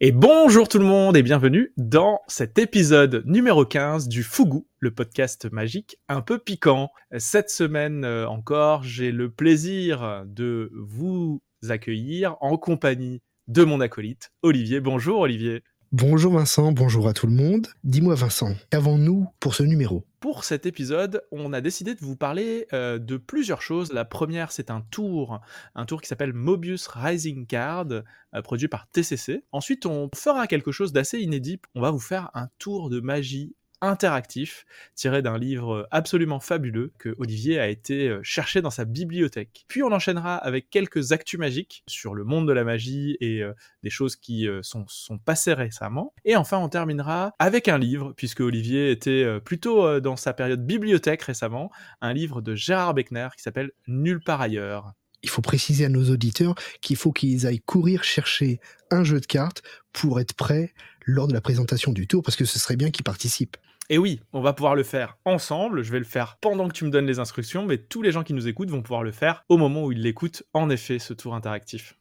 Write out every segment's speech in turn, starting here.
Et bonjour tout le monde et bienvenue dans cet épisode numéro 15 du Fougou, le podcast magique un peu piquant. Cette semaine euh, encore, j'ai le plaisir de vous accueillir en compagnie de mon acolyte, Olivier. Bonjour Olivier. Bonjour Vincent, bonjour à tout le monde. Dis-moi Vincent, qu'avons-nous pour ce numéro? Pour cet épisode, on a décidé de vous parler euh, de plusieurs choses. La première, c'est un tour, un tour qui s'appelle Mobius Rising Card, euh, produit par TCC. Ensuite, on fera quelque chose d'assez inédit. On va vous faire un tour de magie interactif tiré d'un livre absolument fabuleux que Olivier a été euh, chercher dans sa bibliothèque. Puis on enchaînera avec quelques actus magiques sur le monde de la magie et euh, des choses qui euh, sont, sont passées récemment. Et enfin on terminera avec un livre, puisque Olivier était plutôt dans sa période bibliothèque récemment, un livre de Gérard Beckner qui s'appelle Nulle part ailleurs il faut préciser à nos auditeurs qu'il faut qu'ils aillent courir chercher un jeu de cartes pour être prêts lors de la présentation du tour, parce que ce serait bien qu'ils participent. Et oui, on va pouvoir le faire ensemble. Je vais le faire pendant que tu me donnes les instructions, mais tous les gens qui nous écoutent vont pouvoir le faire au moment où ils l'écoutent, en effet, ce tour interactif.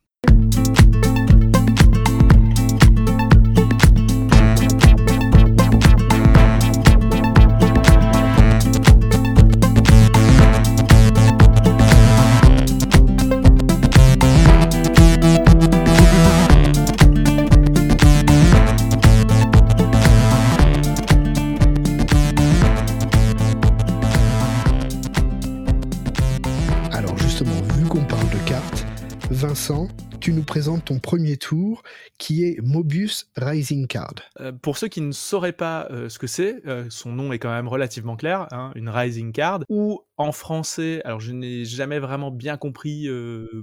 Présentes ton premier tour qui est Mobius Rising Card. Euh, pour ceux qui ne sauraient pas euh, ce que c'est, euh, son nom est quand même relativement clair, hein, une Rising Card, ou en français, alors je n'ai jamais vraiment bien compris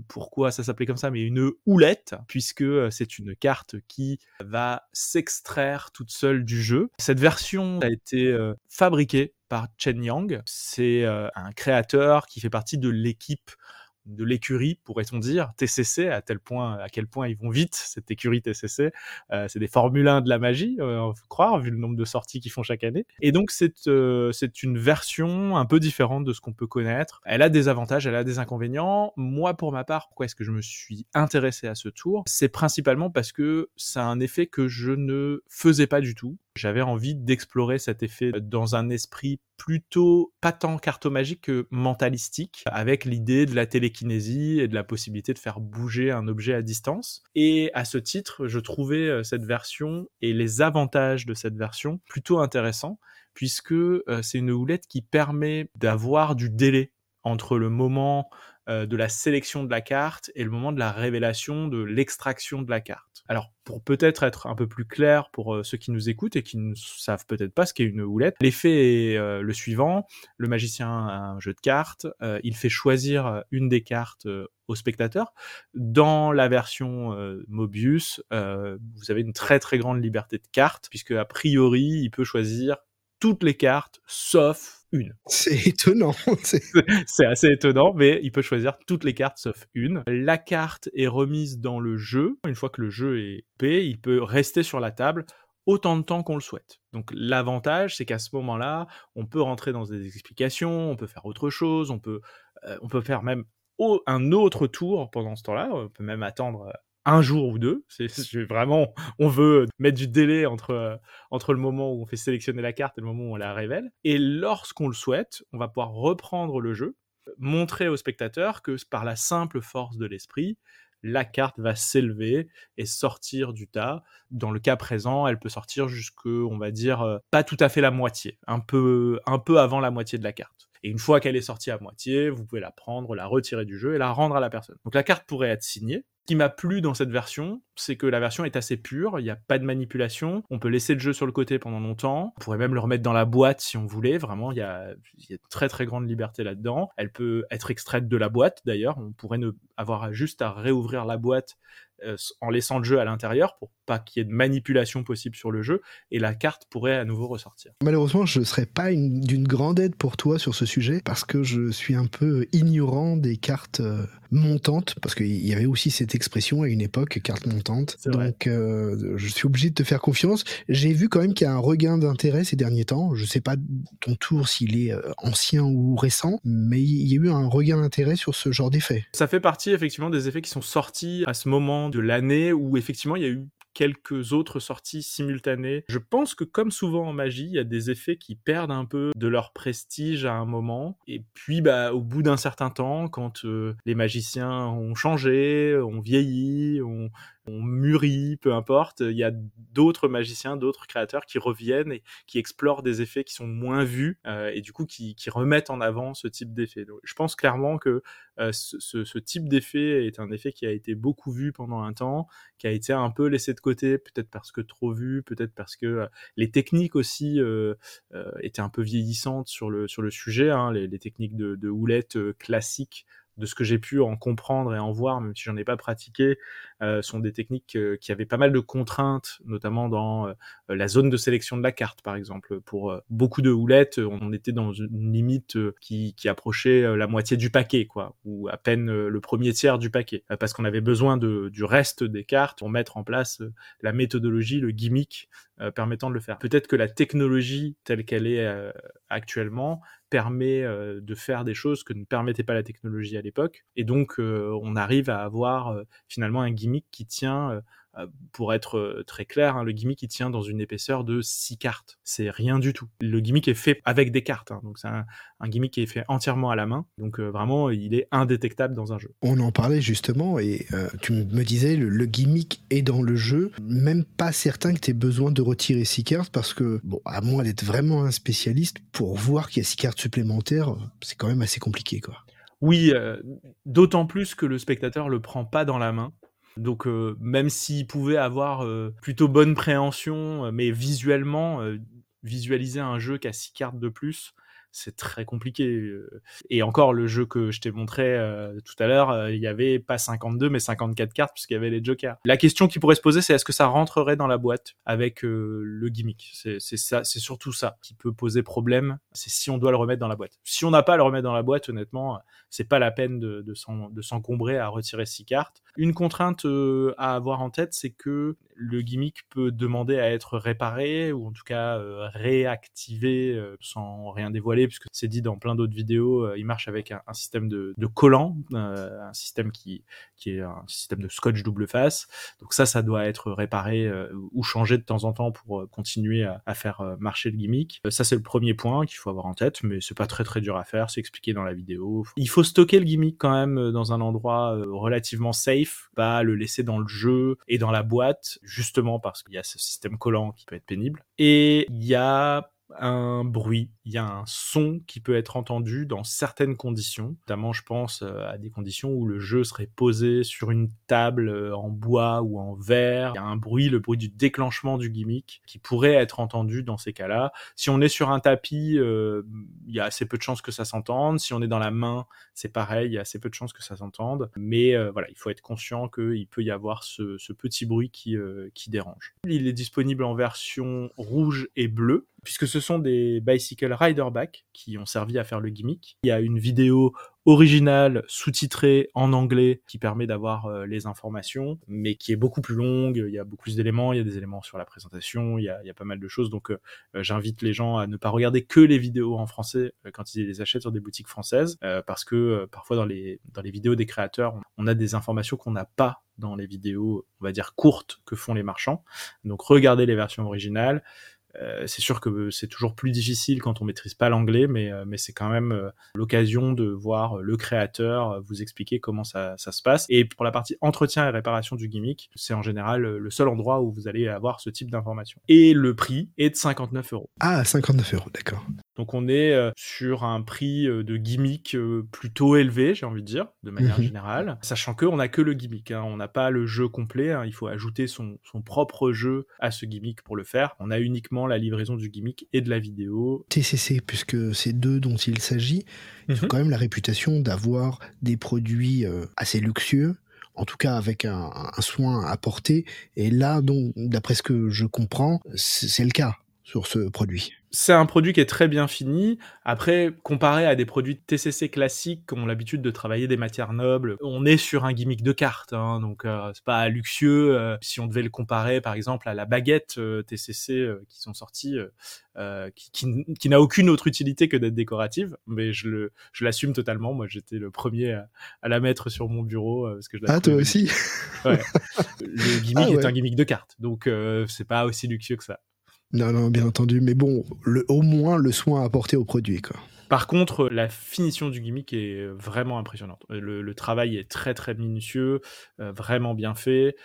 pourquoi ça s'appelait comme ça, mais une houlette, puisque c'est une carte qui va s'extraire toute seule du jeu. Cette version a été fabriquée par Chen Yang. C'est un créateur qui fait partie de l'équipe de l'écurie, pourrait-on dire, TCC, à tel point, à quel point ils vont vite, cette écurie TCC. Euh, c'est des Formule 1 de la magie, euh, on faut croire, vu le nombre de sorties qu'ils font chaque année. Et donc, c'est euh, c'est une version un peu différente de ce qu'on peut connaître. Elle a des avantages, elle a des inconvénients. Moi, pour ma part, pourquoi est-ce que je me suis intéressé à ce tour? C'est principalement parce que c'est un effet que je ne faisais pas du tout. J'avais envie d'explorer cet effet dans un esprit plutôt pas tant cartomagique que mentalistique, avec l'idée de la télékinésie et de la possibilité de faire bouger un objet à distance. Et à ce titre, je trouvais euh, cette version et les avantages de cette version plutôt intéressants, puisque euh, c'est une houlette qui permet d'avoir du délai entre le moment euh, de la sélection de la carte et le moment de la révélation de l'extraction de la carte. Alors, pour peut-être être un peu plus clair pour euh, ceux qui nous écoutent et qui ne savent peut-être pas ce qu'est une houlette, l'effet est euh, le suivant. Le magicien a un jeu de cartes, il fait choisir une des cartes au spectateur. Dans la version Mobius, vous avez une très très grande liberté de cartes, puisque a priori, il peut choisir toutes les cartes sauf une. C'est étonnant. c'est assez étonnant, mais il peut choisir toutes les cartes sauf une. La carte est remise dans le jeu. Une fois que le jeu est payé, il peut rester sur la table autant de temps qu'on le souhaite. Donc l'avantage, c'est qu'à ce moment-là, on peut rentrer dans des explications, on peut faire autre chose, on peut, euh, on peut faire même un autre tour pendant ce temps-là. On peut même attendre un jour ou deux. C'est vraiment, on veut mettre du délai entre, euh, entre le moment où on fait sélectionner la carte et le moment où on la révèle. Et lorsqu'on le souhaite, on va pouvoir reprendre le jeu, montrer au spectateur que par la simple force de l'esprit, la carte va s'élever et sortir du tas. Dans le cas présent, elle peut sortir jusque, on va dire, euh, pas tout à fait la moitié, un peu, un peu avant la moitié de la carte. Et une fois qu'elle est sortie à moitié, vous pouvez la prendre, la retirer du jeu et la rendre à la personne. Donc la carte pourrait être signée, qui m'a plu dans cette version, c'est que la version est assez pure, il n'y a pas de manipulation, on peut laisser le jeu sur le côté pendant longtemps, on pourrait même le remettre dans la boîte si on voulait, vraiment, il y a, très très grande liberté là-dedans. Elle peut être extraite de la boîte d'ailleurs, on pourrait ne avoir juste à réouvrir la boîte en laissant le jeu à l'intérieur pour pas qu'il y ait de manipulation possible sur le jeu et la carte pourrait à nouveau ressortir. Malheureusement, je ne serais pas d'une grande aide pour toi sur ce sujet parce que je suis un peu ignorant des cartes euh, montantes parce qu'il y avait aussi cette expression à une époque, carte montante. Donc, euh, je suis obligé de te faire confiance. J'ai vu quand même qu'il y a un regain d'intérêt ces derniers temps. Je sais pas ton tour s'il est ancien ou récent, mais il y a eu un regain d'intérêt sur ce genre d'effet. Ça fait partie effectivement des effets qui sont sortis à ce moment de l'année où effectivement il y a eu quelques autres sorties simultanées. Je pense que comme souvent en magie, il y a des effets qui perdent un peu de leur prestige à un moment. Et puis, bah, au bout d'un certain temps, quand euh, les magiciens ont changé, ont vieilli, ont, on mûrit, peu importe. Il y a d'autres magiciens, d'autres créateurs qui reviennent et qui explorent des effets qui sont moins vus euh, et du coup qui, remettent en avant ce type d'effet. Je pense clairement que euh, ce, type d'effet est un effet qui a été beaucoup vu pendant un temps, qui a été un peu laissé de côté, peut-être parce que trop vu, peut-être parce que euh, les techniques aussi étaient un peu vieillissantes sur le sur le sujet. Hein. les, techniques de, de houlette classiques de ce que j'ai pu en comprendre et en voir, même si j'en ai pas pratiqué, euh, sont des techniques euh, qui avaient pas mal de contraintes, notamment dans euh, la zone de sélection de la carte, par exemple. Pour beaucoup de houlettes, on était dans une limite qui, approchait la moitié du paquet, quoi, ou à peine le premier tiers du paquet, parce qu'on avait besoin de, du reste des cartes pour mettre en place la méthodologie, le gimmick permettant de le faire. Peut-être que la technologie telle qu'elle est actuellement permet de faire des choses que ne permettait pas la technologie à l'époque, et donc on arrive à avoir finalement un gimmick qui tient euh, pour être euh, très clair, hein, le gimmick qui tient dans une épaisseur de 6 cartes. C'est rien du tout. Le gimmick est fait avec des cartes, hein, donc c'est un, gimmick qui est fait entièrement à la main. Donc euh, vraiment, il est indétectable dans un jeu. On en parlait justement et tu me disais le, gimmick est dans le jeu. Même pas certain que tu aies besoin de retirer 6 cartes parce que, bon, à moins d'être vraiment un spécialiste, pour voir qu'il y a 6 cartes supplémentaires, c'est quand même assez compliqué, quoi. Oui, d'autant plus que le spectateur le prend pas dans la main. Donc euh, même s'il pouvait avoir euh, plutôt bonne préhension, euh, mais visuellement, visualiser un jeu qui a six cartes de plus, c'est très compliqué. Et encore, le jeu que je t'ai montré tout à l'heure, il y avait pas 52, mais 54 cartes, puisqu'il y avait les jokers. La question qui pourrait se poser, c'est est-ce que ça rentrerait dans la boîte avec le gimmick? C'est ça, c'est surtout ça qui peut poser problème. C'est si on doit le remettre dans la boîte. Si on n'a pas à le remettre dans la boîte, honnêtement, c'est pas la peine de, de s'encombrer à retirer six cartes. Une contrainte euh, à avoir en tête, c'est que le gimmick peut demander à être réparé ou en tout cas euh, réactivé euh, sans rien dévoiler, puisque c'est dit dans plein d'autres vidéos. il marche avec un, système de, de collant, un système qui, qui est un système de scotch double face. Donc ça, ça doit être réparé ou changé de temps en temps pour continuer à, à faire marcher le gimmick. ça, c'est le premier point qu'il faut avoir en tête, mais c'est pas très très dur à faire. C'est expliqué dans la vidéo. Il faut stocker le gimmick quand même dans un endroit relativement safe, pas le laisser dans le jeu et dans la boîte, justement parce qu'il y a ce système collant qui peut être pénible. Et il y a un bruit, il y a un son qui peut être entendu dans certaines conditions. Notamment, je pense euh, à des conditions où le jeu serait posé sur une table euh, en bois ou en verre. Il y a un bruit, le bruit du déclenchement du gimmick, qui pourrait être entendu dans ces cas-là. Si on est sur un tapis, euh, il y a assez peu de chances que ça s'entende. Si on est dans la main, c'est pareil, il y a assez peu de chances que ça s'entende. Mais voilà, il faut être conscient qu'il peut y avoir ce, petit bruit qui, qui dérange. Il est disponible en version rouge et bleue puisque ce sont des Bicycle Riderback qui ont servi à faire le gimmick. Il y a une vidéo originale sous-titrée en anglais qui permet d'avoir euh, les informations, mais qui est beaucoup plus longue. Il y a beaucoup plus d'éléments, il y a des éléments sur la présentation, il y a, il y a pas mal de choses. Donc euh, euh, j'invite les gens à ne pas regarder que les vidéos en français quand ils les achètent sur des boutiques françaises, parce que parfois dans les, dans les vidéos des créateurs, on a des informations qu'on n'a pas dans les vidéos, on va dire courtes que font les marchands. Donc regardez les versions originales. Euh, c'est sûr que c'est toujours plus difficile quand on maîtrise pas l'anglais, mais, euh, mais c'est quand même euh, l'occasion de voir le créateur vous expliquer comment ça, ça, se passe. Et pour la partie entretien et réparation du gimmick, c'est en général le seul endroit où vous allez avoir ce type d'information. Et le prix est de 59 euros. Ah, 59 euros, d'accord. Donc on est euh, sur un prix euh, de gimmick euh, plutôt élevé, j'ai envie de dire, de manière mhm. générale, sachant qu'on n'a que le gimmick, hein. on n'a pas le jeu complet, hein. il faut ajouter son, propre jeu à ce gimmick pour le faire. On a uniquement la livraison du gimmick et de la vidéo. TCC, puisque c'est d'eux dont il s'agit, ils ont mhm. quand même la réputation d'avoir des produits assez luxueux, en tout cas avec un, un soin apporté. Et là, d'après ce que je comprends, c'est le cas sur ce produit. C'est un produit qui est très bien fini. Après, comparé à des produits TCC classiques qui ont l'habitude de travailler des matières nobles, on est sur un gimmick de carte, hein, donc euh, c'est pas luxueux. Euh, si on devait le comparer, par exemple, à la baguette euh, TCC qui sont sorties, qui, qui, qui n'a aucune autre utilité que d'être décorative, mais je le, je l'assume totalement. Moi, j'étais le premier à, à, la mettre sur mon bureau parce que je Ah, toi aussi. ouais. Le gimmick ah est un gimmick de carte, donc c'est pas aussi luxueux que ça. Non, non, bien entendu. Mais bon, au moins le soin apporté au produit. Par contre, la finition du gimmick est vraiment impressionnante. Le, travail est très très minutieux, euh, vraiment bien fait.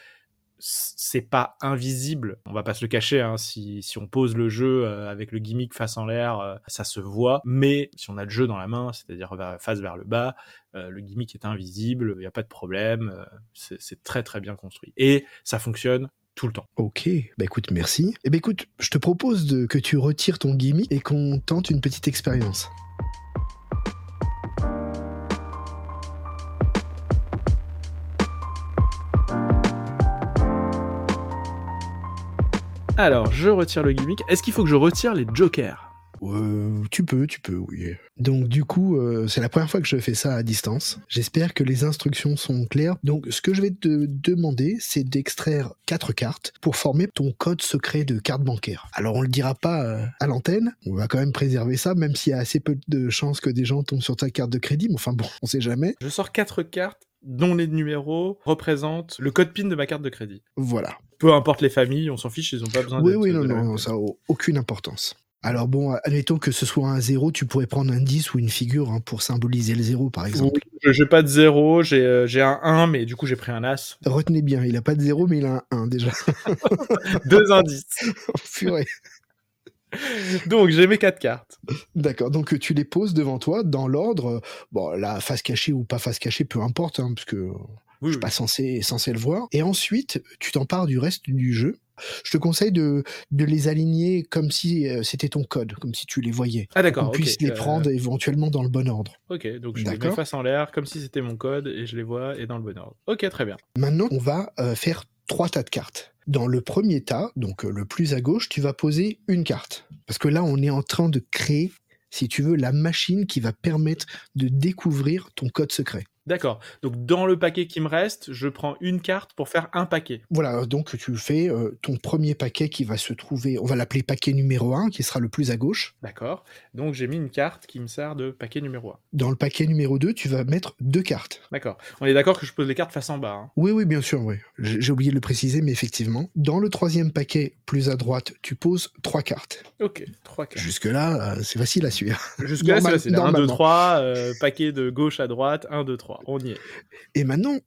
C'est pas invisible, on va pas se le cacher. Hein. Si, si, on pose le jeu euh, avec le gimmick face en l'air, euh, ça se voit. Mais si on a le jeu dans la main, c'est-à-dire face vers le bas, le gimmick est invisible, il n'y a pas de problème. c'est très très bien construit et ça fonctionne tout le temps. Ok, bah écoute, merci. Et eh bah écoute, je te propose de, que tu retires ton gimmick et qu'on tente une petite expérience. Alors, je retire le gimmick. Est-ce qu'il faut que je retire les jokers? Euh, tu peux, tu peux, oui. Donc du coup, euh, c'est la première fois que je fais ça à distance. J'espère que les instructions sont claires. Donc ce que je vais te demander, c'est d'extraire quatre cartes pour former ton code secret de carte bancaire. Alors on le dira pas euh, à l'antenne, on va quand même préserver ça, même s'il y a assez peu de chances que des gens tombent sur ta carte de crédit. Mais enfin bon, on sait jamais. Je sors quatre cartes dont les numéros représentent le code PIN de ma carte de crédit. Voilà. Peu importe les familles, on s'en fiche, ils n'ont pas besoin de... Oui, oui, non, non, ça n'a aucune importance. Alors bon, admettons que ce soit un zéro, tu pourrais prendre un 10 ou une figure hein, pour symboliser le zéro, par exemple. Je j'ai pas de zéro, euh, j'ai un 1, mais du coup j'ai pris un as. Retenez bien, il a pas de zéro, mais il a un 1 déjà. Deux indices. Purée. donc j'ai mes quatre cartes. D'accord, donc tu les poses devant toi dans l'ordre, bon la face cachée ou pas face cachée, peu importe, hein, parce que je suis pas censé, censé le voir. Et ensuite, tu t'empares du reste du jeu je te conseille de, de les aligner comme si euh, c'était ton code, comme si tu les voyais. Ah d'accord. On puisse les euh, prendre éventuellement dans le bon ordre. Ok, donc je les mets face en l'air comme si c'était mon code et je les vois et dans le bon ordre. Ok, très bien. Maintenant, on va euh, faire trois tas de cartes. Dans le premier tas, donc le plus à gauche, tu vas poser une carte. Parce que là, on est en train de créer, si tu veux, la machine qui va permettre de découvrir ton code secret. D'accord. Donc dans le paquet qui me reste, je prends une carte pour faire un paquet. Voilà, donc tu fais euh, ton premier paquet qui va se trouver, on va l'appeler paquet numéro 1, qui sera le plus à gauche. D'accord. Donc j'ai mis une carte qui me sert de paquet numéro 1. Dans le paquet numéro 2, tu vas mettre deux cartes. D'accord. On est d'accord que je pose les cartes face en bas. Hein. Oui, oui, bien sûr, oui. J'ai oublié de le préciser, mais effectivement. Dans le troisième paquet, plus à droite, tu poses trois cartes. Ok, trois cartes. Jusque-là, euh, c'est facile à suivre. Jusque-là, c'est facile. 1, 2, 3, paquet de gauche à droite, 1, 2, 3. On y est. Et maintenant,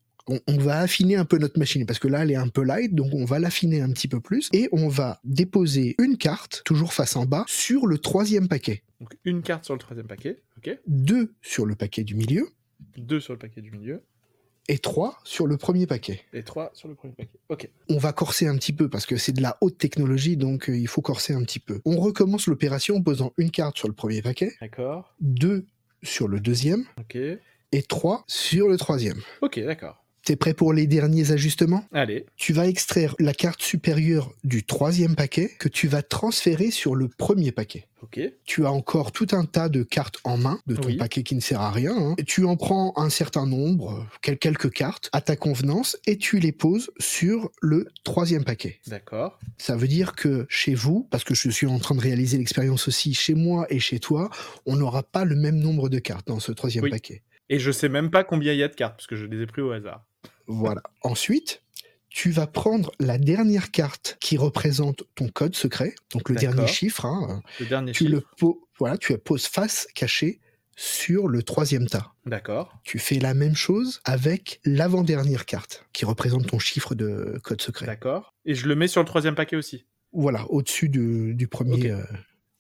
on, va affiner un peu notre machine parce que là elle est un peu light donc on va l'affiner un petit peu plus et on va déposer une carte toujours face en bas sur le troisième paquet. Donc une carte sur le troisième paquet, ok. Deux sur le paquet du milieu. Deux sur le paquet du milieu. Et trois sur le premier paquet. Et trois sur le premier paquet. Ok. On va corser un petit peu parce que c'est de la haute technologie donc euh, il faut corser un petit peu. On recommence l'opération en posant une carte sur le premier paquet. D'accord. Deux sur le deuxième. Ok et 3 sur le troisième. Ok, d'accord. T'es prêt pour les derniers ajustements? Allez. Tu vas extraire la carte supérieure du troisième paquet que tu vas transférer sur le premier paquet. Ok. Tu as encore tout un tas de cartes en main de ton paquet qui ne sert à rien. Hein. Tu en prends un certain nombre, quelques cartes, à ta convenance, et tu les poses sur le troisième paquet. D'accord. Ça veut dire que chez vous, parce que je suis en train de réaliser l'expérience aussi chez moi et chez toi, on n'aura pas le même nombre de cartes dans ce troisième paquet. Et je sais même pas combien il y a de cartes, parce que je les ai pris au hasard. Voilà. Ensuite, tu vas prendre la dernière carte qui représente ton code secret, donc le dernier chiffre. Hein. le dernier tu chiffre. Le voilà, tu la poses face cachée sur le troisième tas. D'accord. Tu fais la même chose avec l'avant-dernière carte qui représente ton chiffre de code secret. D'accord. Et je le mets sur le troisième paquet aussi. Voilà, au-dessus du, premier euh,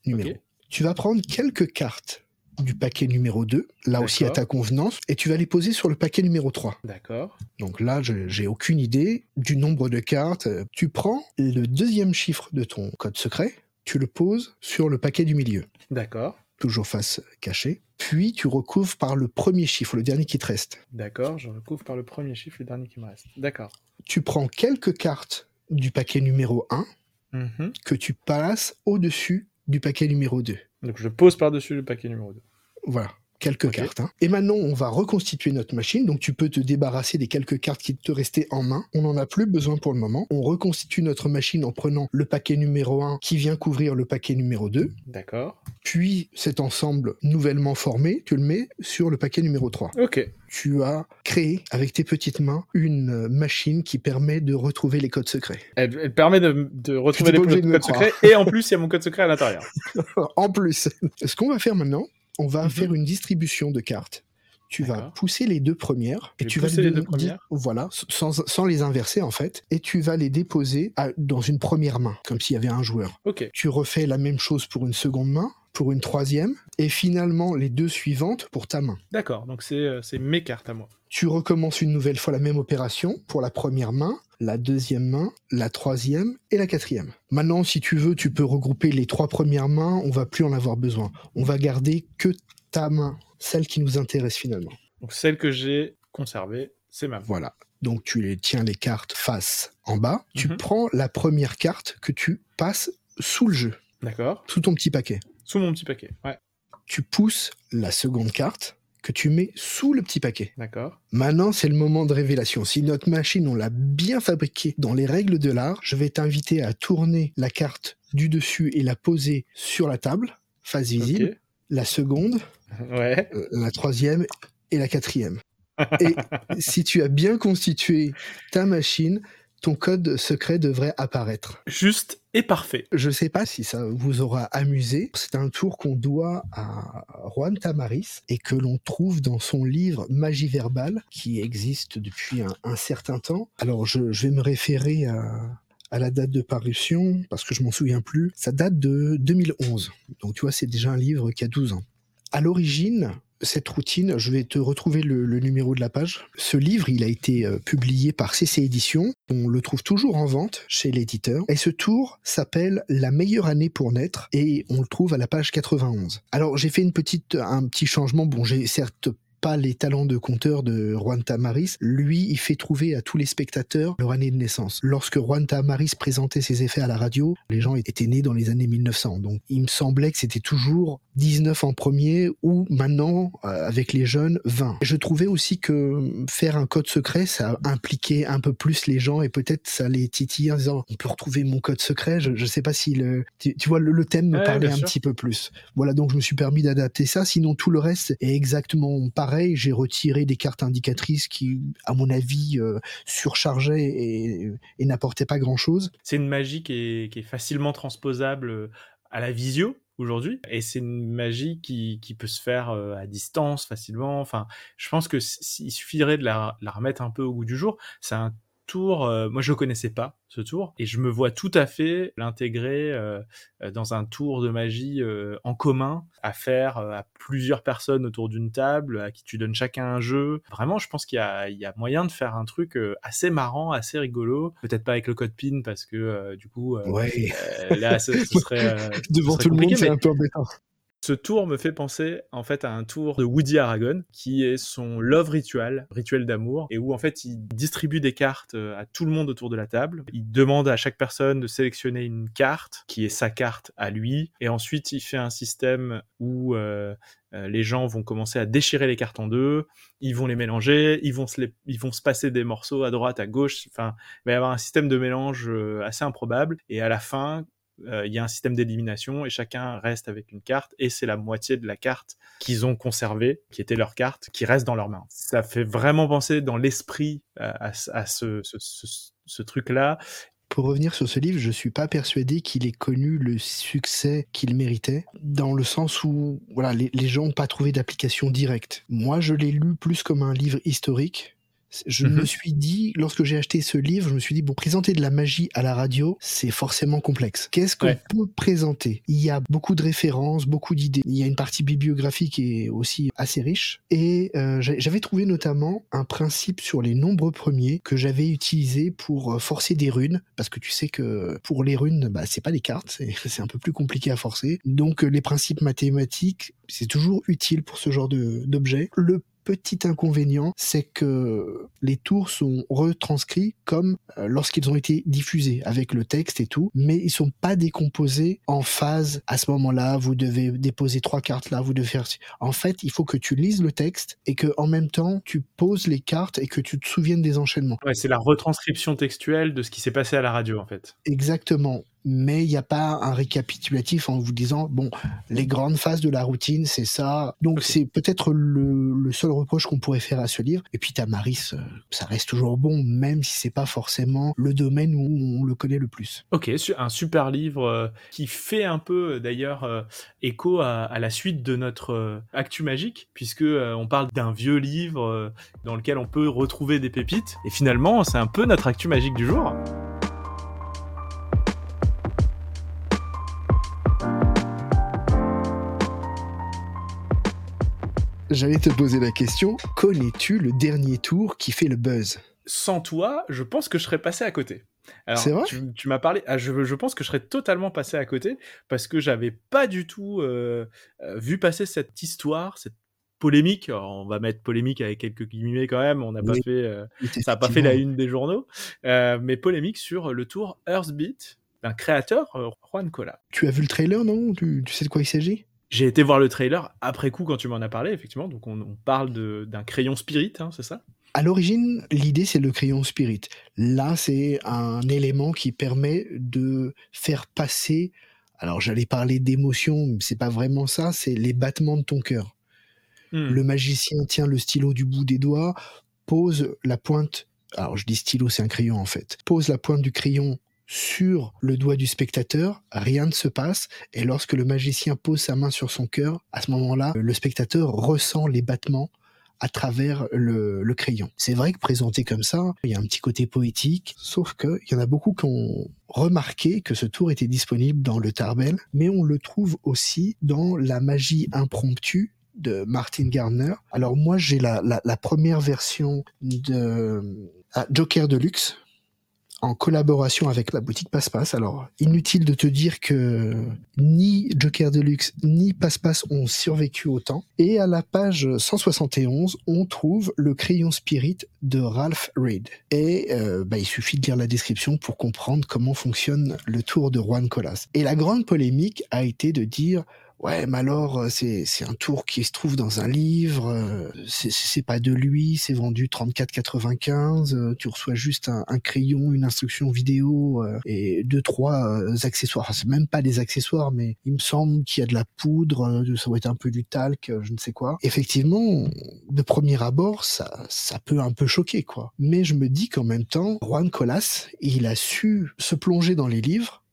numéro. Tu vas prendre quelques cartes du paquet numéro 2, là aussi à ta convenance, et tu vas les poser sur le paquet numéro 3. D'accord. Donc là, j'ai aucune idée du nombre de cartes. Tu prends le deuxième chiffre de ton code secret, tu le poses sur le paquet du milieu. D'accord. Toujours face cachée. Puis tu recouvres par le premier chiffre, le dernier qui te reste. D'accord, je recouvre par le premier chiffre, le dernier qui me reste. D'accord. Tu prends quelques cartes du paquet numéro 1 mhm. que tu passes au-dessus du paquet numéro 2. Donc je pose par-dessus le paquet numéro 2. Voilà quelques cartes. Hein. Et maintenant, on va reconstituer notre machine. Donc, tu peux te débarrasser des quelques cartes qui te restaient en main. On n'en a plus besoin pour le moment. On reconstitue notre machine en prenant le paquet numéro 1 qui vient couvrir le paquet numéro 2. D'accord. Puis, cet ensemble nouvellement formé, tu le mets sur le paquet numéro 3. Ok. Tu as créé avec tes petites mains une machine qui permet de retrouver les codes secrets. Elle, permet de, de retrouver les codes secrets et en plus, il y a mon code secret à l'intérieur. en plus. Ce qu'on va faire maintenant, on va mhm. faire une distribution de cartes. Tu vas pousser les deux premières et tu vas les, deux premières. voilà, sans, les inverser en fait, et tu vas les déposer dans une première main, comme s'il y avait un joueur. Ok. Tu refais la même chose pour une seconde main, pour une troisième, et finalement les deux suivantes pour ta main. D'accord, donc c'est euh, mes cartes à moi. Tu recommences une nouvelle fois la même opération pour la première main, la deuxième main, la troisième et la quatrième. Maintenant, si tu veux, tu peux regrouper les trois premières mains, on va plus en avoir besoin. On va garder que ta main, celle qui nous intéresse finalement. Donc celle que j'ai conservée, c'est ma main. Voilà. Donc tu les tiens les cartes face en bas, tu mhm. prends la première carte que tu passes sous le jeu. D'accord. Sous ton petit paquet. Sous mon petit paquet, ouais. Tu pousses la seconde carte que tu mets sous le petit paquet. D'accord. Maintenant, c'est le moment de révélation. Si notre machine, on l'a bien fabriquée dans les règles de l'art, je vais t'inviter à tourner la carte du dessus et la poser sur la table, face visible. La seconde, ouais. Euh, la troisième et la quatrième. et si tu as bien constitué ta machine, ton code secret devrait apparaître. Juste et parfait. Je ne sais pas si ça vous aura amusé. C'est un tour qu'on doit à Juan Tamaris et que l'on trouve dans son livre Magie verbale qui existe depuis un, certain temps. Alors je, vais me référer à, à la date de parution parce que je m'en souviens plus. Ça date de 2011. Donc tu vois, c'est déjà un livre qui a 12 ans. À l'origine, cette routine, je vais te retrouver le, numéro de la page. Ce livre, il a été euh, publié par CC Éditions. On le trouve toujours en vente chez l'éditeur. Et ce tour s'appelle La meilleure année pour naître et on le trouve à la page 91. Alors j'ai fait une petite, un petit changement. Bon, j'ai certes pas les talents de conteur de Juan Tamaris. Lui, il fait trouver à tous les spectateurs leur année de naissance. Lorsque Juan Tamaris présentait ses effets à la radio, les gens étaient nés dans les années 1900. Donc, il me semblait que c'était toujours 19 en premier ou maintenant, euh, avec les jeunes, 20. Je trouvais aussi que faire un code secret, ça impliquait un peu plus les gens et peut-être ça les titillait en disant on peut retrouver mon code secret. Je, ne sais pas si le, tu, vois, le, thème me parlait un petit peu plus. Voilà, donc je me suis permis d'adapter ça. Sinon, tout le reste est exactement pareil j'ai retiré des cartes indicatrices qui, à mon avis, euh, surchargeaient et, n'apportaient pas grand-chose. C'est une magie qui est, facilement transposable euh, à la visio aujourd'hui et c'est une magie qui, peut se faire euh, à distance facilement enfin je pense que s'il suffirait de la, la, remettre un peu au goût du jour c'est un tour, euh, moi je le connaissais pas ce tour, et je me vois tout à fait l'intégrer euh, euh, dans un tour de magie en commun à faire à plusieurs personnes autour d'une table, à qui tu donnes chacun un jeu. Vraiment, je pense qu'il y a, il y a moyen de faire un truc assez marrant, assez rigolo. Peut-être pas avec le code PIN parce que du coup, ouais. là, ce, serait devant tout le monde, c'est un peu embêtant. Ce tour me fait penser en fait à un tour de Woody Aragon qui est son love ritual, rituel d'amour, et où en fait il distribue des cartes euh, à tout le monde autour de la table. Il demande à chaque personne de sélectionner une carte qui est sa carte à lui, et ensuite il fait un système où euh, euh, les gens vont commencer à déchirer les cartes en deux, ils vont les mélanger, ils vont se, passer des morceaux à droite, à gauche. Enfin, il va y avoir un système de mélange assez improbable. Et à la fin, il y a un système d'élimination et chacun reste avec une carte et c'est la moitié de la carte qu'ils ont conservée, qui était leur carte, qui reste dans leurs mains. Ça fait vraiment penser dans l'esprit euh, à, ce, ce, truc-là. Pour revenir sur ce livre, je suis pas persuadé qu'il ait connu le succès qu'il méritait, dans le sens où voilà, les, les gens n'ont pas trouvé d'application directe. Moi, je l'ai lu plus comme un livre historique, je me mhm. suis dit, lorsque j'ai acheté ce livre, je me suis dit, bon, présenter de la magie à la radio, c'est forcément complexe. Qu'est-ce qu'on peut présenter? Il y a beaucoup de références, beaucoup d'idées. Il y a une partie bibliographique qui est aussi assez riche. Et euh, j'avais trouvé notamment un principe sur les nombres premiers que j'avais utilisé pour euh, forcer des runes, parce que tu sais que pour les runes, bah, c'est pas des cartes, c'est un peu plus compliqué à forcer. Donc euh, les principes mathématiques, c'est toujours utile pour ce genre d'objet. Le petit inconvénient, c'est que les tours sont retranscrits comme euh, lorsqu'ils ont été diffusés avec le texte et tout, mais ils sont pas décomposés en phase. À ce moment-là, vous devez déposer trois cartes là, vous devez faire. En fait, il faut que tu lises le texte et que en même temps tu poses les cartes et que tu te souviennes des enchaînements. Ouais, c'est la retranscription textuelle de ce qui s'est passé à la radio en fait. Exactement mais il n'y a pas un récapitulatif en vous disant bon les grandes phases de la routine c'est ça. Donc c'est peut-être le, seul reproche qu'on pourrait faire à ce livre. Et puis Tamaris euh, ça reste toujours bon même si c'est pas forcément le domaine où on le connaît le plus. Ok un super livre euh, qui fait un peu euh, d'ailleurs écho à, la suite de notre actu magique puisque on parle d'un vieux livre dans lequel on peut retrouver des pépites. Et finalement c'est un peu notre actu magique du jour J'allais te poser la question, connais-tu le dernier tour qui fait le buzz? Sans toi, je pense que je serais passé à côté. C'est vrai? tu, m'as parlé, ah, je, pense que je serais totalement passé à côté parce que j'avais pas du tout euh, euh, vu passer cette histoire, cette polémique. on va mettre polémique avec quelques guillemets quand même. On n'a pas fait, euh, ça n'a pas fait la une des journaux, mais polémique sur le tour Earthbeat d'un créateur, Juan Cola. Tu as vu le trailer, non? Tu sais de quoi il s'agit? J'ai été voir le trailer après coup quand tu m'en as parlé, effectivement. Donc on, parle d'un crayon spirit, hein, c'est ça? À l'origine, l'idée c'est le crayon spirit. Là, c'est un élément qui permet de faire passer. Alors j'allais parler d'émotion, mais c'est pas vraiment ça. C'est les battements de ton cœur. Hmm. Le magicien tient le stylo du bout des doigts, pose la pointe. Alors je dis stylo, c'est un crayon en fait. Pose la pointe du crayon sur le doigt du spectateur, rien ne se passe, et lorsque le magicien pose sa main sur son cœur, à ce moment-là, le spectateur ressent les battements à travers le, crayon. C'est vrai que présenté comme ça, il y a un petit côté poétique, sauf qu'il y en a beaucoup qui ont remarqué que ce tour était disponible dans le Tarbel, mais on le trouve aussi dans la magie impromptue de Martin Gardner. Alors moi j'ai la, première version de ah, Joker Deluxe en collaboration avec la boutique Passe-Passe. Alors, inutile de te dire que ni Joker Deluxe ni Passe-Passe ont survécu au temps. Et à la page 171, on trouve le crayon Spirit de Ralph Reed. Et euh, bah, il suffit de lire la description pour comprendre comment fonctionne le tour de Juan Colas. Et la grande polémique a été de dire Ouais, mais alors euh, c'est un tour qui se trouve dans un livre, euh, c'est pas de lui, c'est vendu 34,95, euh, tu reçois juste un, un, crayon, une instruction vidéo et deux trois accessoires. Enfin, c'est même pas des accessoires, mais il me semble qu'il y a de la poudre, ça doit être un peu du talc, je ne sais quoi. Effectivement, de premier abord, ça ça peut un peu choquer quoi. Mais je me dis qu'en même temps, Juan Colas, il a su se plonger dans les livres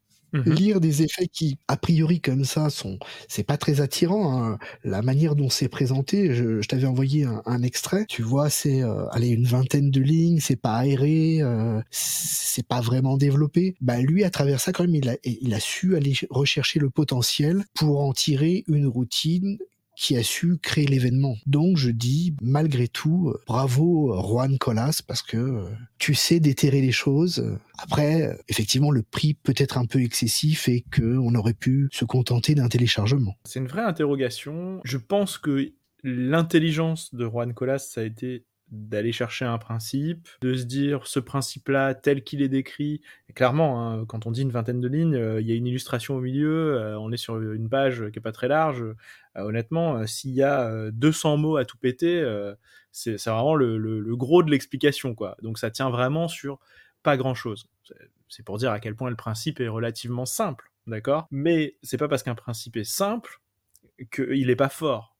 Mhm. Lire des effets qui, a priori comme ça, sont, c'est pas très attirant. Hein. La manière dont c'est présenté, je, t'avais envoyé un, extrait. Tu vois, c'est, euh, allez, une vingtaine de lignes, c'est pas aéré, euh, c'est pas vraiment développé. Bah lui, à travers ça, quand même, il a, il a su aller rechercher le potentiel pour en tirer une routine qui a su créer l'événement. Donc je dis malgré tout euh, bravo Juan Colas parce que euh, tu sais déterrer les choses. Après effectivement le prix peut être un peu excessif et que on aurait pu se contenter d'un téléchargement. C'est une vraie interrogation. Je pense que l'intelligence de Juan Colas ça a été d'aller chercher un principe, de se dire ce principe-là tel qu'il est décrit. clairement, hein, quand on dit une vingtaine de lignes, euh, il y a une illustration au milieu, euh, on est sur une page qui est pas très large. Euh, honnêtement, s'il y a 200 mots à tout péter, c'est vraiment le, gros de l'explication, quoi. Donc ça tient vraiment sur pas grand-chose. C'est pour dire à quel point le principe est relativement simple, d'accord? Mais c'est pas parce qu'un principe est simple qu'il est pas fort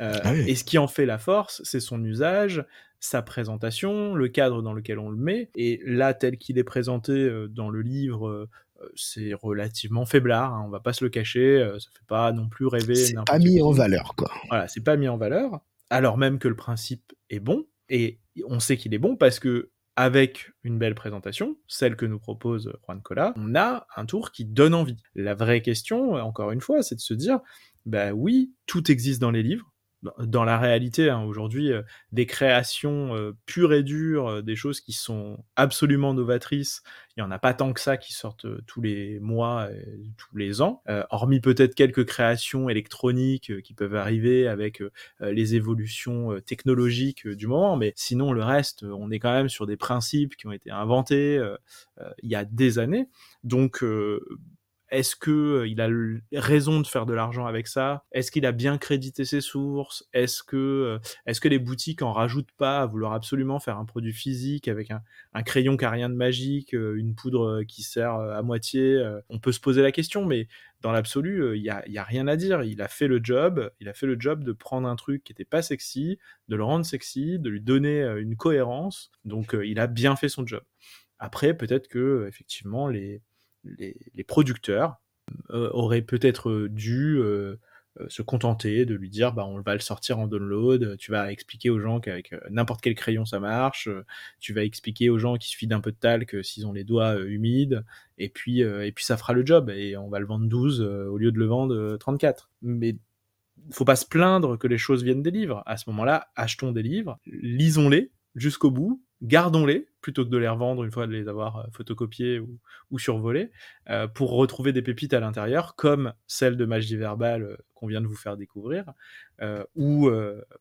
euh, ah et ce qui en fait la force, c'est son usage, sa présentation, le cadre dans lequel on le met. Et là, tel qu'il est présenté euh, dans le livre, euh, c'est relativement faiblard. Hein, on va pas se le cacher. ça fait pas non plus rêver. C'est pas mis en valeur, quoi. Voilà, c'est pas mis en valeur. Alors même que le principe est bon. Et on sait qu'il est bon parce que avec une belle présentation, celle que nous propose Juan Cola, on a un tour qui donne envie. La vraie question, encore une fois, c'est de se dire, bah oui, tout existe dans les livres, dans la réalité, hein, aujourd'hui, euh, des créations euh, pures et dures, euh, des choses qui sont absolument novatrices, il n'y en a pas tant que ça qui sortent tous les mois, tous les ans, hormis peut-être quelques créations électroniques qui peuvent arriver avec les évolutions technologiques du moment, mais sinon le reste, on est quand même sur des principes qui ont été inventés il y a des années. Donc est-ce que euh, il a raison de faire de l'argent avec ça? Est-ce qu'il a bien crédité ses sources? Est-ce que euh, est-ce que les boutiques en rajoutent pas à vouloir absolument faire un produit physique avec un, crayon qui a rien de magique, euh, une poudre qui sert à moitié On peut se poser la question, mais dans l'absolu, il y a, y a rien à dire. Il a fait le job. Il a fait le job de prendre un truc qui était pas sexy, de le rendre sexy, de lui donner une cohérence. Donc, il a bien fait son job. Après, peut-être que effectivement les les, producteurs euh, auraient peut-être dû euh, euh, se contenter de lui dire bah on va le sortir en download, tu vas expliquer aux gens qu'avec n'importe quel crayon ça marche, tu vas expliquer aux gens qu'il suffit d'un peu de talc s'ils ont les doigts humides et puis et puis ça fera le job et on va le vendre 12 au lieu de le vendre 34. Mais faut pas se plaindre que les choses viennent des livres. À ce moment-là, achetons des livres, lisons-les jusqu'au bout gardons-les plutôt que de les revendre une fois de les avoir euh, photocopiés ou, survolés, euh, pour retrouver des pépites à l'intérieur, comme celle de Magie Verbal euh, qu'on vient de vous faire découvrir, ou,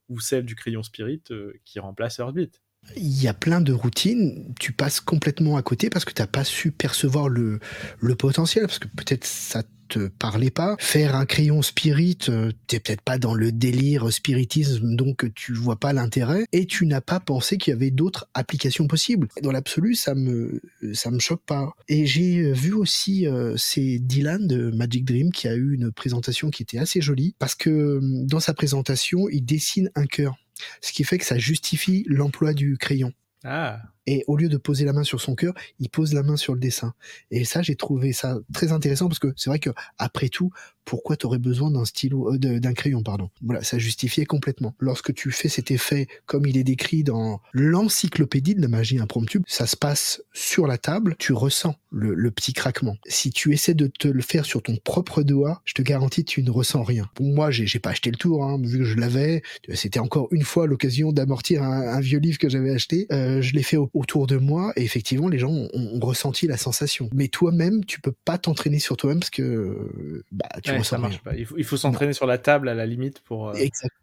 ou celle du crayon Spirit qui remplace Heartbeat. Il y a plein de routines, tu passes complètement à côté parce que tu n'as pas su percevoir le, le potentiel, parce que peut-être ça te parlait pas. Faire un crayon spirit, euh, t'es peut-être pas dans le délire spiritisme, donc tu vois pas l'intérêt, et tu n'as pas pensé qu'il y avait d'autres applications possibles. Dans l'absolu, ça me ça me choque pas. Et j'ai vu aussi euh, c'est Dylan de Magic Dream qui a eu une présentation qui était assez jolie parce que dans sa présentation, il dessine un cœur ce qui fait que ça justifie l'emploi du crayon. Ah. Et au lieu de poser la main sur son cœur, il pose la main sur le dessin. Et ça, j'ai trouvé ça très intéressant parce que c'est vrai que après tout, pourquoi tu aurais besoin d'un stylo, euh, d'un crayon, pardon? Voilà, ça justifiait complètement. Lorsque tu fais cet effet, comme il est décrit dans l'encyclopédie de la magie impromptue, ça se passe sur la table, tu ressens le, petit craquement. Si tu essaies de te le faire sur ton propre doigt, je te garantis, tu ne ressens rien. Pour moi, j'ai pas acheté le tour, hein, vu que je l'avais. C'était encore une fois l'occasion d'amortir un, vieux livre que j'avais acheté. Euh, je l'ai fait autour de moi et effectivement, les gens ont, ressenti la sensation. Mais toi-même, tu peux pas t'entraîner sur toi-même parce que bah, tu ça marche pas. Il faut, s'entraîner sur la table à la limite pour. Euh, Exactement.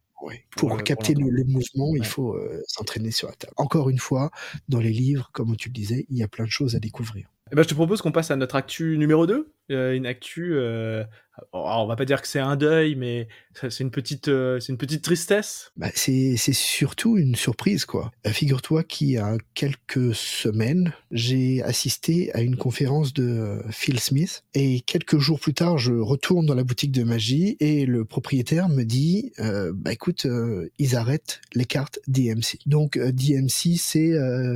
Pour, capter le, mouvement, il faut euh, s'entraîner sur la table. Encore une fois, dans les livres, comme tu le disais, il y a plein de choses à découvrir. Eh ben, je te propose qu'on passe à notre actu numéro 2. Euh, une actu on va pas dire que c'est un deuil, mais c'est une petite, euh, c'est une petite tristesse. Bah, c'est, surtout une surprise, quoi. Euh, figure-toi qu'il y a quelques semaines, j'ai assisté à une conférence de euh, Phil Smith et quelques jours plus tard, je retourne dans la boutique de magie et le propriétaire me dit, bah écoute, ils arrêtent les cartes DMC. Donc DMC, c'est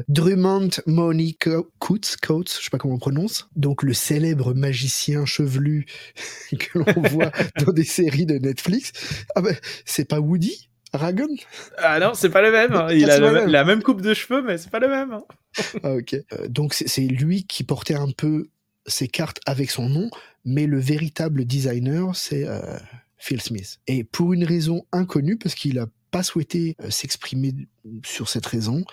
Drummond Money Coates, Coates, je sais pas comment on prononce. Donc le célèbre magicien chevelu l'on voit dans des séries de Netflix. Ah ben, c'est pas Woody Ragon Ah non, c'est pas le même. Hein. Il a la même coupe de cheveux, mais c'est pas le même. Hein. ah, ok. Euh, donc c'est lui qui portait un peu ses cartes avec son nom, mais le véritable designer, c'est euh, Phil Smith. Et pour une raison inconnue, parce qu'il a pas souhaité euh, s'exprimer sur cette raison,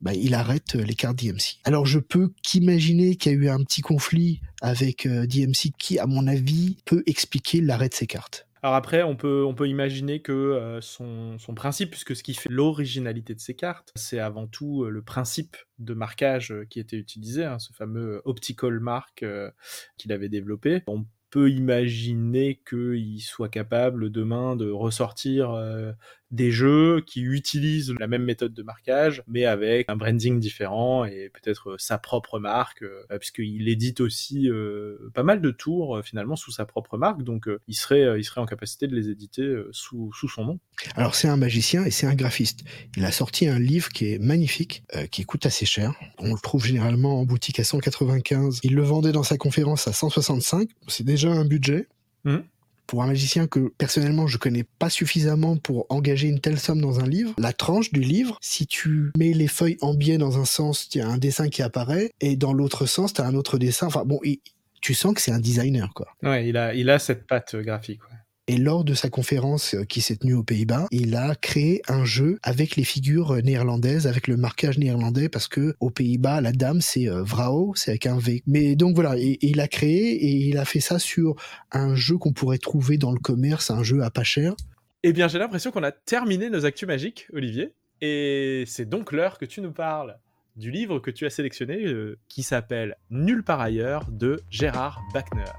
bah, il arrête les cartes DMC. Alors je peux qu'imaginer qu'il y a eu un petit conflit avec euh, DMC qui, à mon avis, peut expliquer l'arrêt de ces cartes. Alors après, on peut, on peut imaginer que euh, son, son, principe, puisque ce qui fait l'originalité de ces cartes, c'est avant tout euh, le principe de marquage qui était utilisé, hein, ce fameux optical mark qu'il avait développé. On peut imaginer qu'il soit capable demain de ressortir des jeux qui utilisent la même méthode de marquage, mais avec un branding différent et peut-être euh, sa propre marque, euh, puisqu'il édite aussi euh, pas mal de tours finalement sous sa propre marque, donc il serait il serait en capacité de les éditer sous, sous son nom. Alors c'est un magicien et c'est un graphiste. Il a sorti un livre qui est magnifique, qui coûte assez cher. On le trouve généralement en boutique à 195. Il le vendait dans sa conférence à 165. C'est déjà un budget. Mmh pour un magicien que personnellement je connais pas suffisamment pour engager une telle somme dans un livre, la tranche du livre, si tu mets les feuilles en biais dans un sens, tu as un dessin qui apparaît, et dans l'autre sens, tu as un autre dessin. Enfin bon, tu sens que c'est un designer, quoi. Ouais, il a, il a cette patte graphique. Et lors de sa conférence qui s'est tenue aux Pays-Bas, il a créé un jeu avec les figures néerlandaises, avec le marquage néerlandais, parce que aux Pays-Bas, la dame c'est Vrao, c'est avec un V. Mais donc voilà, il a créé et il a fait ça sur un jeu qu'on pourrait trouver dans le commerce, un jeu à pas cher. Eh bien, j'ai l'impression qu'on a terminé nos actus magiques, Olivier. Et c'est donc l'heure que tu nous parles du livre que tu as sélectionné euh, qui s'appelle Nulle part ailleurs de Gérard Bachner.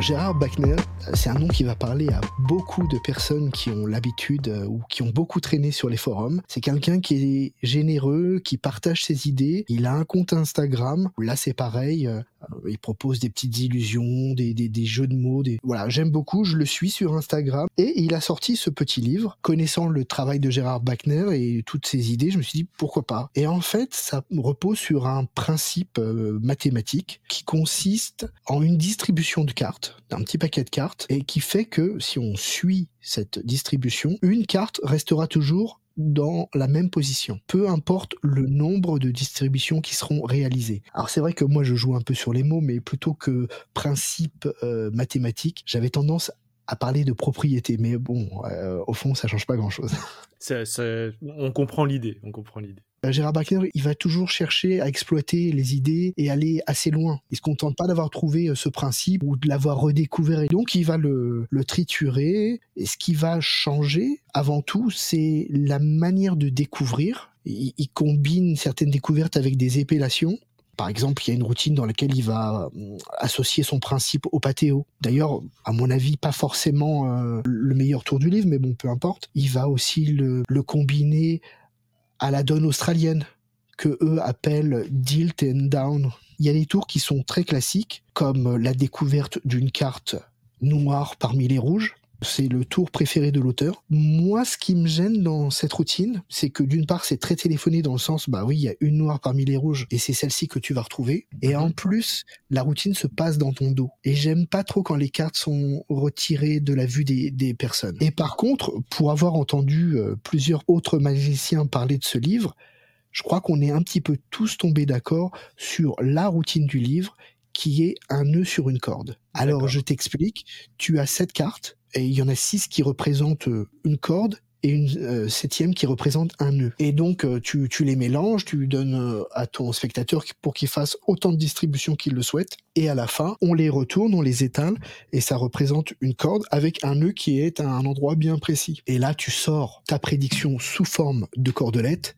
Gérard Bachner, c'est un nom qui va parler à beaucoup de personnes qui ont l'habitude euh, ou qui ont beaucoup traîné sur les forums. C'est quelqu'un qui est généreux, qui partage ses idées. Il a un compte Instagram. Là, c'est pareil. Euh, il propose des petites illusions, des, des, jeux de mots. Des... Voilà, j'aime beaucoup. Je le suis sur Instagram. Et il a sorti ce petit livre. Connaissant le travail de Gérard Bachner et toutes ses idées, je me suis dit pourquoi pas? Et en fait, ça repose sur un principe euh, mathématique qui consiste en une distribution de cartes, d'un petit paquet de cartes et qui fait que si on suit cette distribution, une carte restera toujours dans la même position, peu importe le nombre de distributions qui seront réalisées. Alors c'est vrai que moi je joue un peu sur les mots, mais plutôt que principe euh, mathématique, j'avais tendance à parler de propriété, mais bon, euh, au fond ça change pas grand chose. on comprend l'idée, on comprend l'idée. Euh, Gérard Bachner, il va toujours chercher à exploiter les idées et aller assez loin. Il se contente pas d'avoir trouvé euh, ce principe ou de l'avoir redécouvert. Et donc, il va le, triturer. Et ce qui va changer, avant tout, c'est la manière de découvrir. Il, combine certaines découvertes avec des épellations. Par exemple, il y a une routine dans laquelle il va euh, associer son principe au patéo. D'ailleurs, à mon avis, pas forcément le meilleur tour du livre, mais bon, peu importe. Il va aussi le combiner à la donne australienne que eux appellent Dilt and Down. Il y a des tours qui sont très classiques, comme la découverte d'une carte noire parmi les rouges, c'est le tour préféré de l'auteur. Moi, ce qui me gêne dans cette routine, c'est que d'une part, c'est très téléphoné dans le sens, bah oui, il y a une noire parmi les rouges et c'est celle-ci que tu vas retrouver. Et en plus, la routine se passe dans ton dos. Et j'aime pas trop quand les cartes sont retirées de la vue des, personnes. Et par contre, pour avoir entendu euh, plusieurs autres magiciens parler de ce livre, je crois qu'on est un petit peu tous tombés d'accord sur la routine du livre qui est un nœud sur une corde. Alors je t'explique, tu as cette carte, et il y en a six qui représentent euh, une corde et une euh, septième qui représente un nœud. Et donc euh, tu, les mélanges, tu donnes à ton spectateur pour qu'il fasse autant de distributions qu'il le souhaite. Et à la fin, on les retourne, on les éteint et ça représente une corde avec un nœud qui est à un endroit bien précis. Et là, tu sors ta prédiction sous forme de cordelette,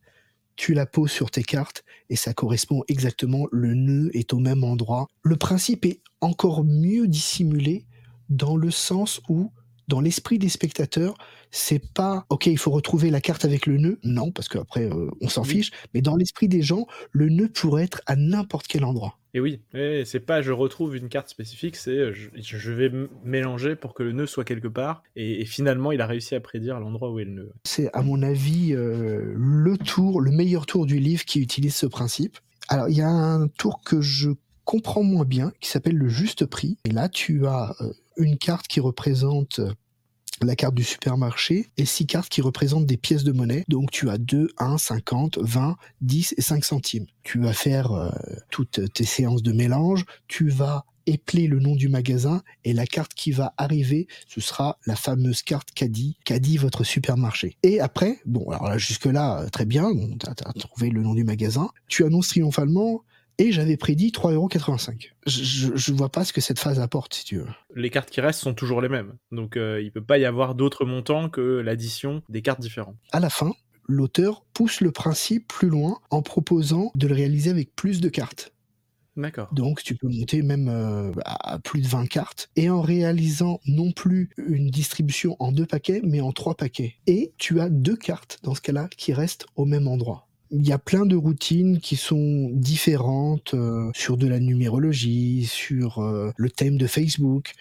tu la poses sur tes cartes et ça correspond exactement, le nœud est au même endroit. Le principe est encore mieux dissimulé dans le sens où dans l'esprit des spectateurs, c'est pas ok, il faut retrouver la carte avec le nœud. Non, parce qu'après euh, on s'en fiche. Mais dans l'esprit des gens, le nœud pourrait être à n'importe quel endroit. Et oui, c'est pas je retrouve une carte spécifique, c'est euh, je, vais mélanger pour que le nœud soit quelque part. Et, finalement, il a réussi à prédire l'endroit où est le nœud. C'est à mon avis euh, le tour, le meilleur tour du livre qui utilise ce principe. Alors il y a un tour que je comprends moins bien qui s'appelle le juste prix. Et là, tu as une carte qui représente euh, la carte du supermarché et six cartes qui représentent des pièces de monnaie. Donc tu as 2, 1, 50, 20, 10 et 5 centimes. Tu vas faire euh, toutes tes séances de mélange, tu vas épeler le nom du magasin et la carte qui va arriver, ce sera la fameuse carte caddie, caddie votre supermarché. Et après, bon alors là jusque là très bien, tu as trouvé le nom du magasin, tu annonces triomphalement et j'avais prédit 3,85€. Je, je vois pas ce que cette phase apporte, si tu veux. Les cartes qui restent sont toujours les mêmes. Donc euh, il peut pas y avoir d'autres montants que l'addition des cartes différentes. À la fin, l'auteur pousse le principe plus loin en proposant de le réaliser avec plus de cartes. D'accord. Donc tu peux monter même euh, à plus de 20 cartes et en réalisant non plus une distribution en deux paquets mais en trois paquets. Et tu as deux cartes dans ce cas-là qui restent au même endroit il y a plein de routines qui sont différentes euh, sur de la numérologie, sur euh, le thème de Facebook.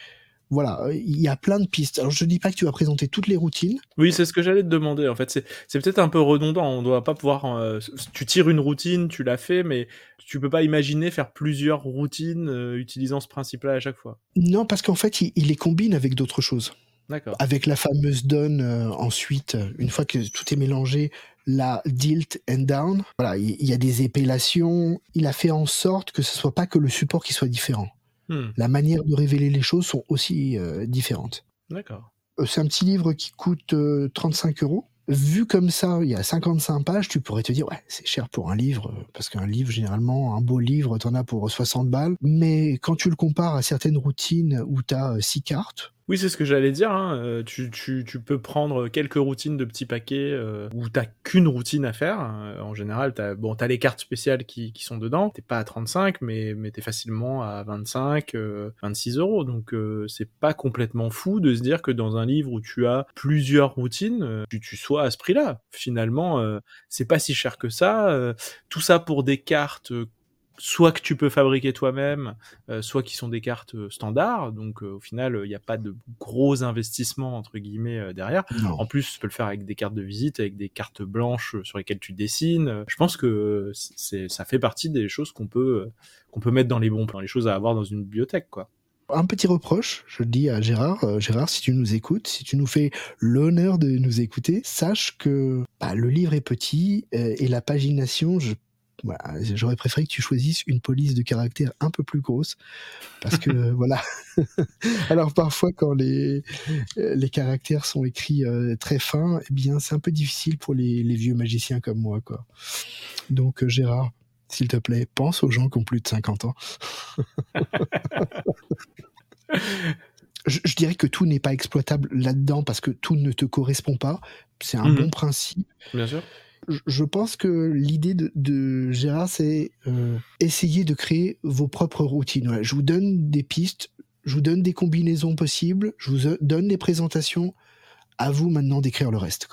Voilà, il y a plein de pistes. Alors je dis pas que tu vas présenter toutes les routines. Oui, c'est ce que j'allais te demander. En fait, c'est peut-être un peu redondant. On doit pas pouvoir. Euh, tu tires une routine, tu l'as fait, mais tu peux pas imaginer faire plusieurs routines utilisant ce principe-là à chaque fois. Non, parce qu'en fait, il, les combine avec d'autres choses. D'accord. Avec la fameuse donne ensuite, une fois que tout est mélangé, la Dilt and Down. Voilà, il y, a des épilations. Il a fait en sorte que ce soit pas que le support qui soit différent. Hmm. La manière de révéler les choses sont aussi euh, différentes. D'accord. Euh, c'est un petit livre qui coûte 35 euh, euros. Vu comme ça, il y a 55 pages, tu pourrais te dire, ouais, c'est cher pour un livre, parce qu'un livre, généralement, un beau livre, t'en as pour 60 balles. Mais quand tu le compares à certaines routines où tu as 6 cartes, oui, c'est ce que j'allais dire. Hein. Euh, tu, tu, peux prendre quelques routines de petits paquets euh, où t'as qu'une routine à faire. Hein. En général, t'as bon, as les cartes spéciales qui, sont dedans. T'es pas à 35, mais, mais t'es facilement à 25, 26 euh, euros. Donc c'est pas complètement fou de se dire que dans un livre où tu as plusieurs routines, tu, tu sois à ce prix-là. Finalement, c'est pas si cher que ça. tout ça pour des cartes soit que tu peux fabriquer toi-même, euh, soit qui sont des cartes euh, standards. Donc euh, au final, il n'y a pas de gros investissements entre guillemets derrière. En plus, tu peux le faire avec des cartes de visite, avec des cartes blanches sur lesquelles tu dessines. Je pense que c'est ça fait partie des choses qu'on peut qu'on peut mettre dans les bons plans, les choses à avoir dans une bibliothèque, quoi un petit reproche, je le dis à Gérard. Gérard, si tu nous écoutes, si tu nous fais l'honneur de nous écouter, sache que bah, le livre est petit et la pagination, je j'aurais préféré que tu choisisses une police de caractère un peu plus grosse parce que voilà. Alors parfois quand les les caractères sont écrits euh, très fins, eh bien c'est un peu difficile pour les, vieux magiciens comme moi quoi. Donc euh, Gérard, s'il te plaît, pense aux gens qui ont plus de 50 ans. je, dirais que tout n'est pas exploitable là-dedans parce que tout ne te correspond pas. C'est un mmh bon principe. Bien sûr je pense que l'idée de, Gérard, c'est euh, essayer de créer vos propres routines. je vous donne des pistes, je vous donne des combinaisons possibles, je vous donne des présentations. À vous maintenant d'écrire le reste.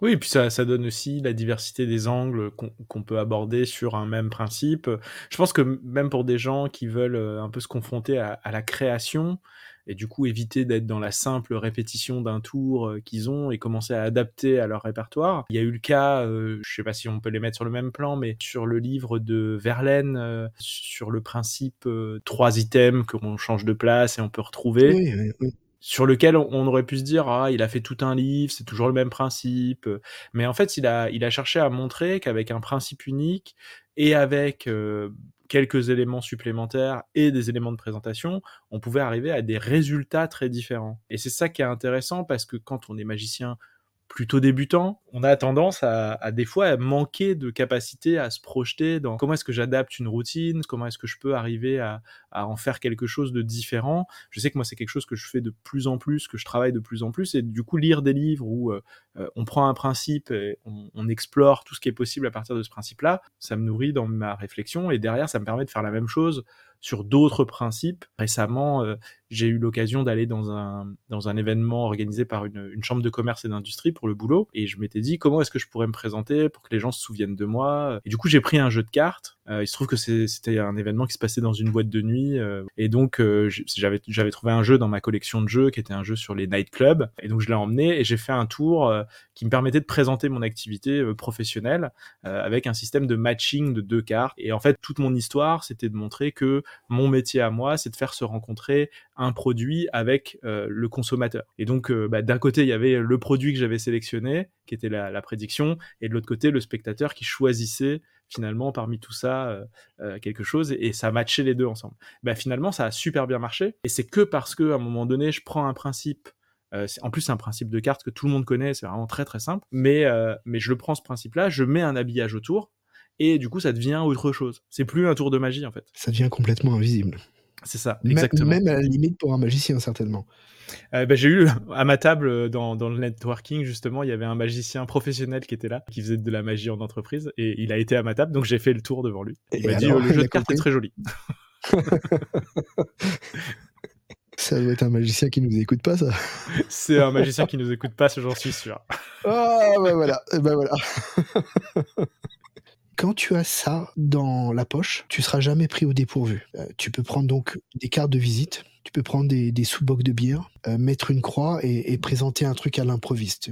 Oui, et puis ça, ça donne aussi la diversité des angles qu'on peut aborder sur un même principe. Je pense que même pour des gens qui veulent euh, un peu se confronter à la création, et du coup éviter d'être dans la simple répétition d'un tour euh, qu'ils ont et commencer à adapter à leur répertoire. Il y a eu le cas, euh, je sais pas si on peut les mettre sur le même plan, mais sur le livre de Verlaine, euh, sur le principe trois items qu'on change de place et on peut retrouver. Oui, oui, sur lequel on aurait pu se dire ah il a fait tout un livre c'est toujours le même principe mais en fait il a il a cherché à montrer qu'avec un principe unique et avec quelques éléments supplémentaires et des éléments de présentation, on pouvait arriver à des résultats très différents. Et c'est ça qui est intéressant parce que quand on est magicien plutôt débutant, on a tendance à, des fois à manquer de capacité à se projeter dans comment est-ce que j'adapte une routine, comment est-ce que je peux arriver à, en faire quelque chose de différent. Je sais que moi c'est quelque chose que je fais de plus en plus, que je travaille de plus en plus, et du coup lire des livres où euh, euh, on prend un principe et on, on, explore tout ce qui est possible à partir de ce principe-là, ça me nourrit dans ma réflexion et derrière ça me permet de faire la même chose sur d'autres principes. Récemment, euh, j'ai eu l'occasion d'aller dans un, dans un événement organisé par une, une chambre de commerce et d'industrie pour le boulot, et je m'étais dit comment est-ce que je pourrais me présenter pour que les gens se souviennent de moi? Et du coup, j'ai pris un jeu de cartes. Euh, il se trouve que c'était un événement qui se passait dans une boîte de nuit, euh, et donc j'avais j'avais trouvé un jeu dans ma collection de jeux qui était un jeu sur les nightclubs, et donc je l'ai emmené et j'ai fait un tour qui me permettait de présenter mon activité professionnelle avec un système de matching de deux cartes. Et en fait, toute mon histoire, c'était de montrer que mon métier à moi, c'est de faire se rencontrer un produit avec euh, le consommateur. Et donc, euh, bah, d'un côté, il y avait le produit que j'avais sélectionné, qui était la, prédiction, et de l'autre côté, le spectateur qui choisissait finalement parmi tout ça euh, quelque chose et, ça matchait les deux ensemble. Bah, finalement, ça a super bien marché. Et c'est que parce que à un moment donné, je prends un principe en plus, c'est un principe de carte que tout le monde connaît, c'est vraiment très très simple. Mais, mais je le prends ce principe-là, je mets un habillage autour, et du coup ça devient autre chose. C'est plus un tour de magie en fait. Ça devient complètement invisible. C'est ça, exactement. Même à la limite pour un magicien certainement. Euh, ben, j'ai eu à ma table dans, dans, le networking justement, il y avait un magicien professionnel qui était là, qui faisait de la magie en entreprise, et il a été à ma table, donc j'ai fait le tour devant lui. il m'a dit le jeu de cartes est très joli. ça doit être un magicien qui nous écoute pas, ça. C'est un magicien qui nous écoute pas, j'en suis sûr. Ah, ben voilà, ben voilà. Quand tu as ça dans la poche, tu seras jamais pris au dépourvu. Euh, tu peux prendre donc des cartes de visite, tu peux prendre des, sous-bocs de bière, euh, mettre une croix et, présenter un truc à l'improviste.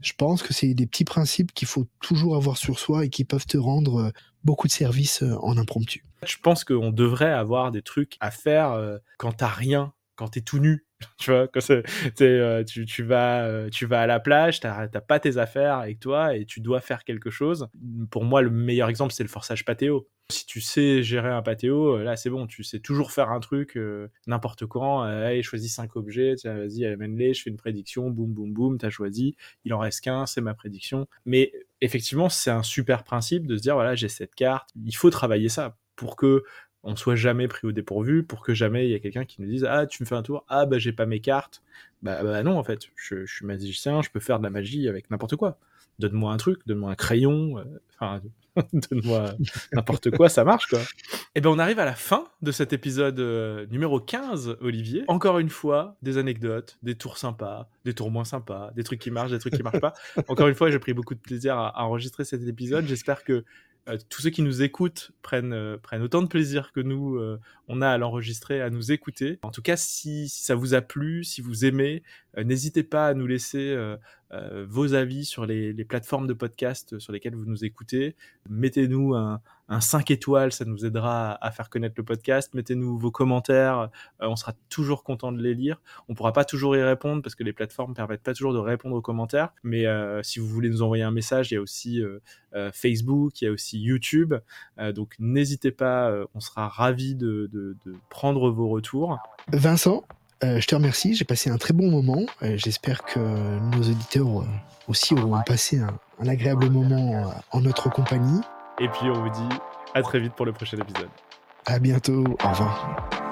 Je pense que c'est des petits principes qu'il faut toujours avoir sur soi et qui peuvent te rendre euh, beaucoup de services en impromptu. Je pense qu'on devrait avoir des trucs à faire quand t'as rien quand t'es tout nu tu vois, euh, tu, tu, vas, euh, tu vas à la plage, tu n'as pas tes affaires avec toi et tu dois faire quelque chose. Pour moi, le meilleur exemple, c'est le forçage patéo. Si tu sais gérer un patéo, euh, là, c'est bon, tu sais toujours faire un truc n'importe quand. allez, choisis cinq objets, vas-y, amène-les, je fais une prédiction, boum, boum, boum, tu as choisi, il en reste qu'un, c'est ma prédiction. Mais effectivement, c'est un super principe de se dire, voilà, j'ai cette carte, il faut travailler ça pour que on soit jamais pris au dépourvu pour que jamais il y ait quelqu'un qui nous dise ah tu me fais un tour. Ah bah j'ai pas mes cartes bah, bah non en fait. Je, suis magicien je peux faire de la magie avec n'importe quoi. Donne-moi un truc donne-moi un crayon euh, enfin donne-moi n'importe quoi ça marche quoi. Et eh ben on arrive à la fin de cet épisode euh, numéro 15 Olivier. Encore une fois des anecdotes des tours sympas des tours moins sympas des trucs qui marchent des trucs qui marchent pas. Encore une fois j'ai pris beaucoup de plaisir à enregistrer cet épisode. J'espère que euh, tous ceux qui nous écoutent prennent, euh, prennent autant de plaisir que nous, euh, on a à l'enregistrer, à nous écouter. En tout cas, si, si ça vous a plu, si vous aimez, n'hésitez pas à nous laisser vos avis sur les, les, plateformes de podcast sur lesquelles vous nous écoutez. Mettez-nous un, un 5 étoiles, ça nous aidera à faire connaître le podcast. Mettez-nous vos commentaires, on sera toujours content de les lire. On pourra pas toujours y répondre parce que les plateformes permettent pas toujours de répondre aux commentaires. Mais si vous voulez nous envoyer un message, il y a aussi Facebook, il y a aussi YouTube. donc n'hésitez pas, on sera ravis de, prendre vos retours. Vincent, euh, je te remercie, j'ai passé un très bon moment. Euh, j'espère que nos auditeurs euh, aussi auront passé un, un agréable moment en notre compagnie. Et puis on vous dit à très vite pour le prochain épisode. À bientôt, au revoir.